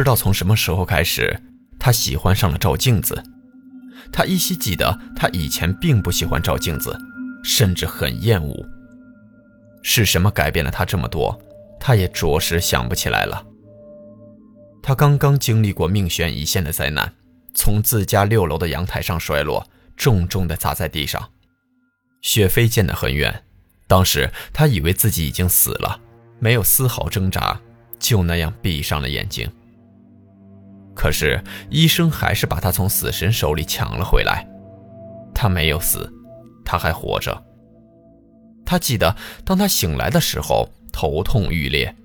不知道从什么时候开始，他喜欢上了照镜子。他依稀记得，他以前并不喜欢照镜子，甚至很厌恶。是什么改变了他这么多？他也着实想不起来了。他刚刚经历过命悬一线的灾难，从自家六楼的阳台上摔落，重重地砸在地上，血飞溅得很远。当时他以为自己已经死了，没有丝毫挣扎，就那样闭上了眼睛。可是医生还是把他从死神手里抢了回来。他没有死，他还活着。他记得，当他醒来的时候，头痛欲裂，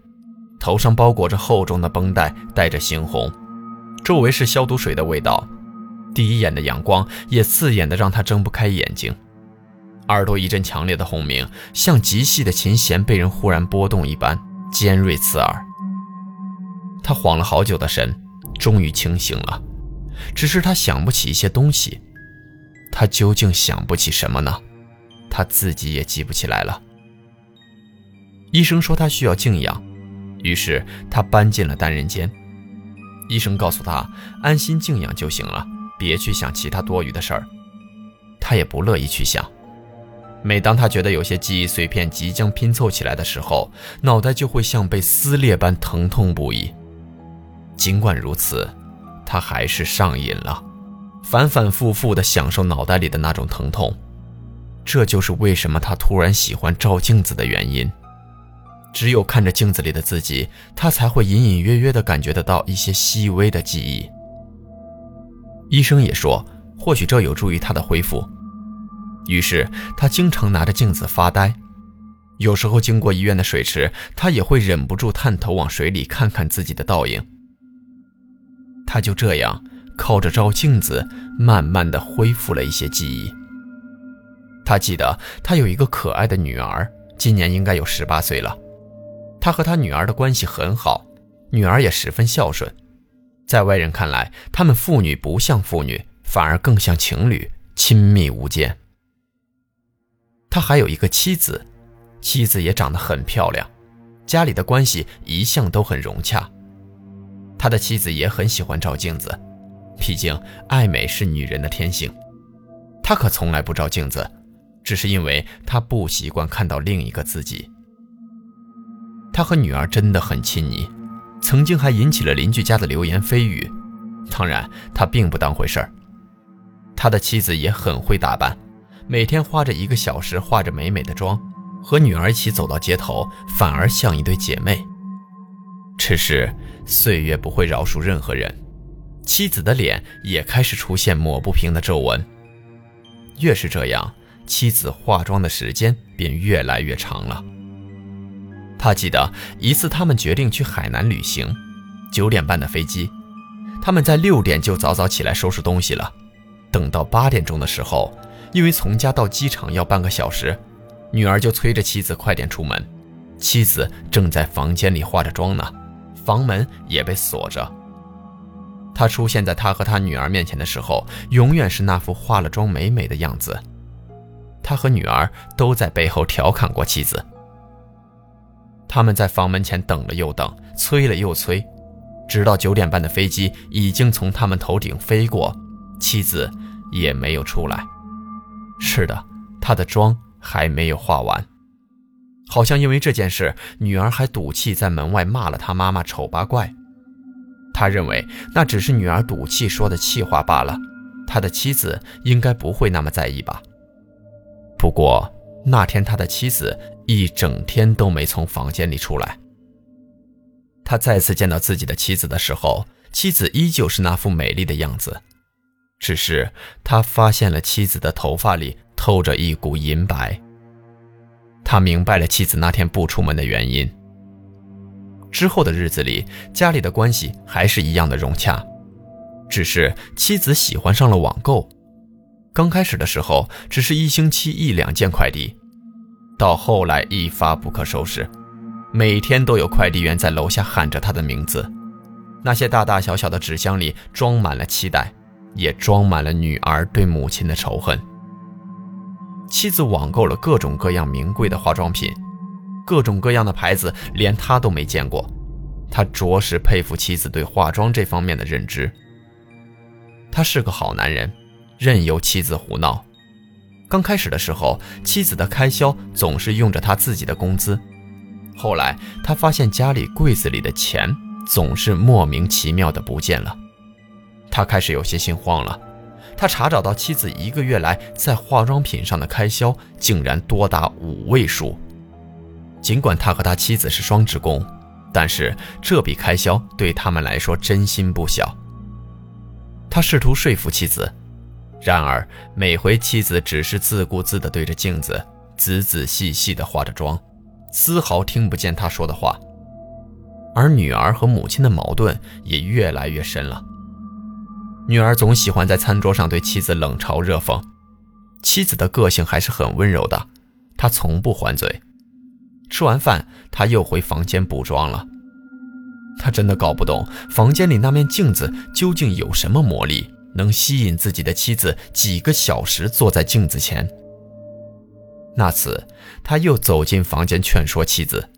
头上包裹着厚重的绷带，带着猩红，周围是消毒水的味道。第一眼的阳光也刺眼的让他睁不开眼睛，耳朵一阵强烈的轰鸣，像极细的琴弦被人忽然拨动一般，尖锐刺耳。他晃了好久的神。终于清醒了，只是他想不起一些东西，他究竟想不起什么呢？他自己也记不起来了。医生说他需要静养，于是他搬进了单人间。医生告诉他，安心静养就行了，别去想其他多余的事儿。他也不乐意去想。每当他觉得有些记忆碎片即将拼凑起来的时候，脑袋就会像被撕裂般疼痛不已。尽管如此，他还是上瘾了，反反复复地享受脑袋里的那种疼痛。这就是为什么他突然喜欢照镜子的原因。只有看着镜子里的自己，他才会隐隐约约地感觉得到一些细微的记忆。医生也说，或许这有助于他的恢复。于是他经常拿着镜子发呆，有时候经过医院的水池，他也会忍不住探头往水里看看自己的倒影。他就这样靠着照镜子，慢慢的恢复了一些记忆。他记得他有一个可爱的女儿，今年应该有十八岁了。他和他女儿的关系很好，女儿也十分孝顺。在外人看来，他们父女不像父女，反而更像情侣，亲密无间。他还有一个妻子，妻子也长得很漂亮，家里的关系一向都很融洽。他的妻子也很喜欢照镜子，毕竟爱美是女人的天性。他可从来不照镜子，只是因为他不习惯看到另一个自己。他和女儿真的很亲昵，曾经还引起了邻居家的流言蜚语。当然，他并不当回事儿。他的妻子也很会打扮，每天花着一个小时化着美美的妆，和女儿一起走到街头，反而像一对姐妹。只是岁月不会饶恕任何人，妻子的脸也开始出现抹不平的皱纹。越是这样，妻子化妆的时间便越来越长了。他记得一次，他们决定去海南旅行，九点半的飞机，他们在六点就早早起来收拾东西了。等到八点钟的时候，因为从家到机场要半个小时，女儿就催着妻子快点出门。妻子正在房间里化着妆呢。房门也被锁着。他出现在他和他女儿面前的时候，永远是那副化了妆美美的样子。他和女儿都在背后调侃过妻子。他们在房门前等了又等，催了又催，直到九点半的飞机已经从他们头顶飞过，妻子也没有出来。是的，他的妆还没有化完。好像因为这件事，女儿还赌气在门外骂了他妈妈丑八怪。他认为那只是女儿赌气说的气话罢了，他的妻子应该不会那么在意吧。不过那天他的妻子一整天都没从房间里出来。他再次见到自己的妻子的时候，妻子依旧是那副美丽的样子，只是他发现了妻子的头发里透着一股银白。他明白了妻子那天不出门的原因。之后的日子里，家里的关系还是一样的融洽，只是妻子喜欢上了网购。刚开始的时候，只是一星期一两件快递，到后来一发不可收拾，每天都有快递员在楼下喊着他的名字。那些大大小小的纸箱里装满了期待，也装满了女儿对母亲的仇恨。妻子网购了各种各样名贵的化妆品，各种各样的牌子，连他都没见过。他着实佩服妻子对化妆这方面的认知。他是个好男人。任由妻子胡闹。刚开始的时候，妻子的开销总是用着他自己的工资。后来，他发现家里柜子里的钱总是莫名其妙的不见了，他开始有些心慌了。他查找到妻子一个月来在化妆品上的开销竟然多达五位数。尽管他和他妻子是双职工，但是这笔开销对他们来说真心不小。他试图说服妻子。然而，每回妻子只是自顾自地对着镜子，仔仔细细地化着妆，丝毫听不见他说的话。而女儿和母亲的矛盾也越来越深了。女儿总喜欢在餐桌上对妻子冷嘲热讽，妻子的个性还是很温柔的，她从不还嘴。吃完饭，她又回房间补妆了。她真的搞不懂房间里那面镜子究竟有什么魔力。能吸引自己的妻子几个小时坐在镜子前。那次，他又走进房间劝说妻子，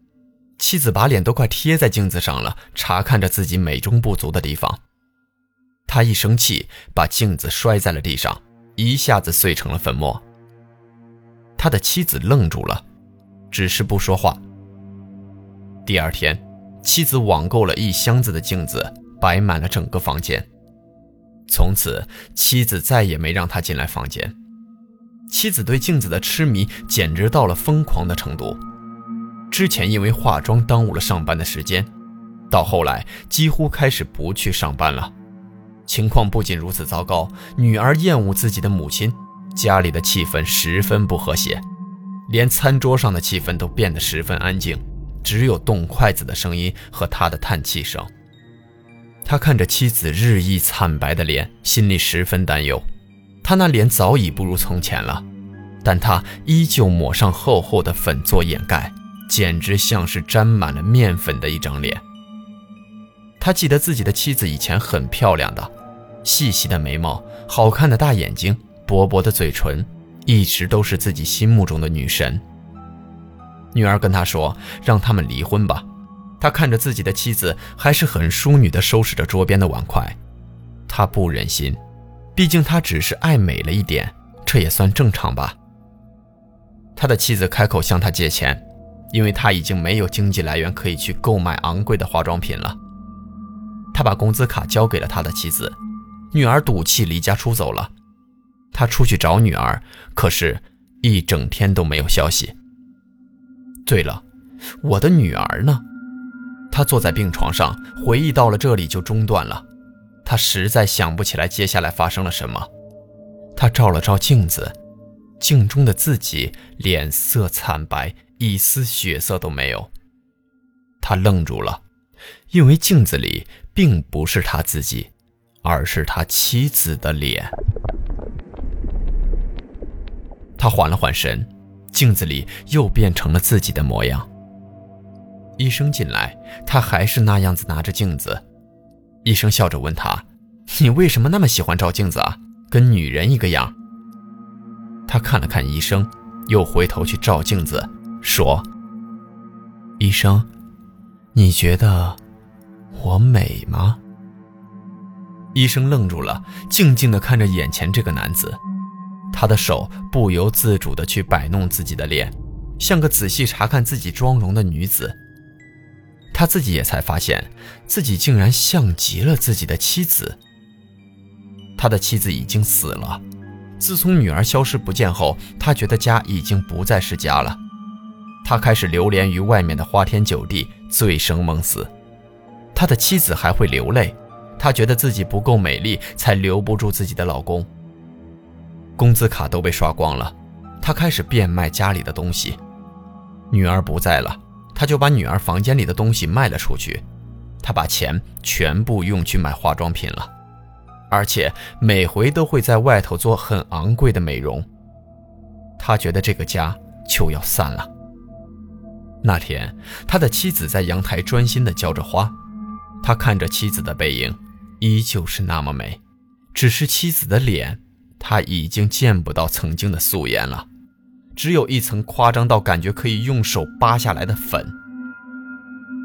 妻子把脸都快贴在镜子上了，查看着自己美中不足的地方。他一生气，把镜子摔在了地上，一下子碎成了粉末。他的妻子愣住了，只是不说话。第二天，妻子网购了一箱子的镜子，摆满了整个房间。从此，妻子再也没让他进来房间。妻子对镜子的痴迷简直到了疯狂的程度。之前因为化妆耽误了上班的时间，到后来几乎开始不去上班了。情况不仅如此糟糕，女儿厌恶自己的母亲，家里的气氛十分不和谐，连餐桌上的气氛都变得十分安静，只有动筷子的声音和他的叹气声。他看着妻子日益惨白的脸，心里十分担忧。他那脸早已不如从前了，但他依旧抹上厚厚的粉做掩盖，简直像是沾满了面粉的一张脸。他记得自己的妻子以前很漂亮的，细细的眉毛，好看的大眼睛，薄薄的嘴唇，一直都是自己心目中的女神。女儿跟他说：“让他们离婚吧。”他看着自己的妻子，还是很淑女地收拾着桌边的碗筷，他不忍心，毕竟他只是爱美了一点，这也算正常吧。他的妻子开口向他借钱，因为他已经没有经济来源可以去购买昂贵的化妆品了。他把工资卡交给了他的妻子，女儿赌气离家出走了。他出去找女儿，可是，一整天都没有消息。对了，我的女儿呢？他坐在病床上，回忆到了这里就中断了。他实在想不起来接下来发生了什么。他照了照镜子，镜中的自己脸色惨白，一丝血色都没有。他愣住了，因为镜子里并不是他自己，而是他妻子的脸。他缓了缓神，镜子里又变成了自己的模样。医生进来，他还是那样子拿着镜子。医生笑着问他：“你为什么那么喜欢照镜子啊？跟女人一个样。”他看了看医生，又回头去照镜子，说：“医生，你觉得我美吗？”医生愣住了，静静地看着眼前这个男子，他的手不由自主地去摆弄自己的脸，像个仔细查看自己妆容的女子。他自己也才发现，自己竟然像极了自己的妻子。他的妻子已经死了，自从女儿消失不见后，他觉得家已经不再是家了。他开始流连于外面的花天酒地，醉生梦死。他的妻子还会流泪，他觉得自己不够美丽，才留不住自己的老公。工资卡都被刷光了，他开始变卖家里的东西。女儿不在了，他就把女儿房间里的东西卖了出去。他把钱全部用去买化妆品了，而且每回都会在外头做很昂贵的美容。他觉得这个家就要散了。那天，他的妻子在阳台专心地浇着花，他看着妻子的背影，依旧是那么美，只是妻子的脸，他已经见不到曾经的素颜了，只有一层夸张到感觉可以用手扒下来的粉。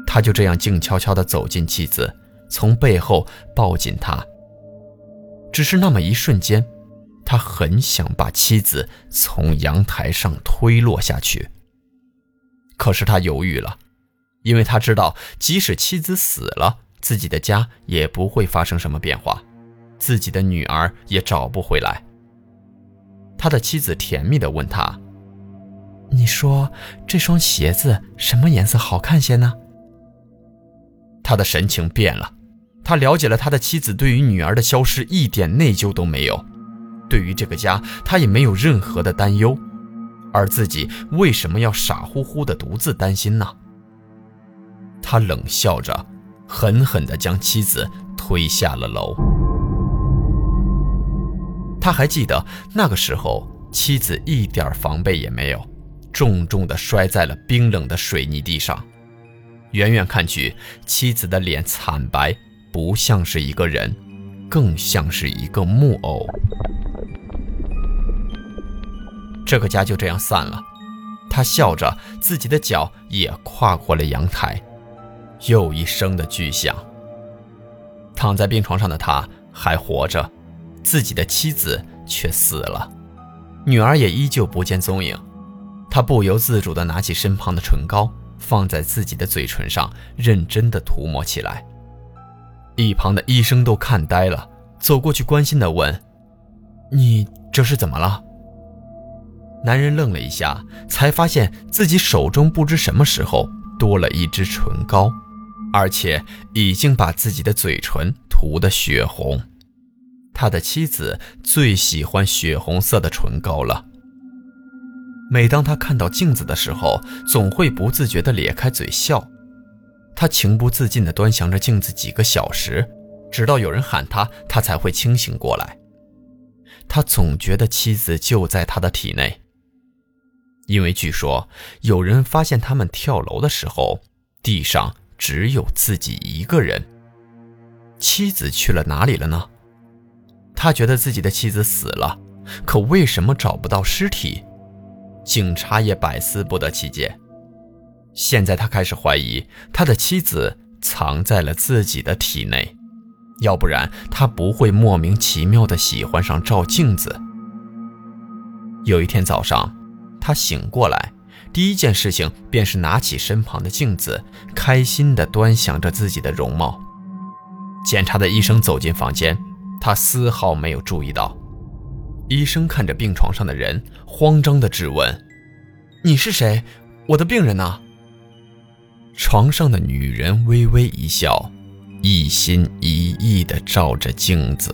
他就这样静悄悄地走进妻子，从背后抱紧她。只是那么一瞬间，他很想把妻子从阳台上推落下去。可是他犹豫了，因为他知道，即使妻子死了，自己的家也不会发生什么变化，自己的女儿也找不回来。他的妻子甜蜜地问他：“你说这双鞋子什么颜色好看些呢？”他的神情变了，他了解了他的妻子对于女儿的消失一点内疚都没有，对于这个家他也没有任何的担忧，而自己为什么要傻乎乎的独自担心呢？他冷笑着，狠狠地将妻子推下了楼。他还记得那个时候，妻子一点防备也没有，重重地摔在了冰冷的水泥地上。远远看去，妻子的脸惨白，不像是一个人，更像是一个木偶。这个家就这样散了。他笑着，自己的脚也跨过了阳台。又一声的巨响。躺在病床上的他还活着，自己的妻子却死了，女儿也依旧不见踪影。他不由自主地拿起身旁的唇膏。放在自己的嘴唇上，认真的涂抹起来。一旁的医生都看呆了，走过去关心的问：“你这是怎么了？”男人愣了一下，才发现自己手中不知什么时候多了一支唇膏，而且已经把自己的嘴唇涂得血红。他的妻子最喜欢血红色的唇膏了。每当他看到镜子的时候，总会不自觉地咧开嘴笑。他情不自禁地端详着镜子几个小时，直到有人喊他，他才会清醒过来。他总觉得妻子就在他的体内，因为据说有人发现他们跳楼的时候，地上只有自己一个人。妻子去了哪里了呢？他觉得自己的妻子死了，可为什么找不到尸体？警察也百思不得其解。现在他开始怀疑他的妻子藏在了自己的体内，要不然他不会莫名其妙的喜欢上照镜子。有一天早上，他醒过来，第一件事情便是拿起身旁的镜子，开心地端详着自己的容貌。检查的医生走进房间，他丝毫没有注意到。医生看着病床上的人，慌张地质问：“你是谁？我的病人呢？”床上的女人微微一笑，一心一意地照着镜子。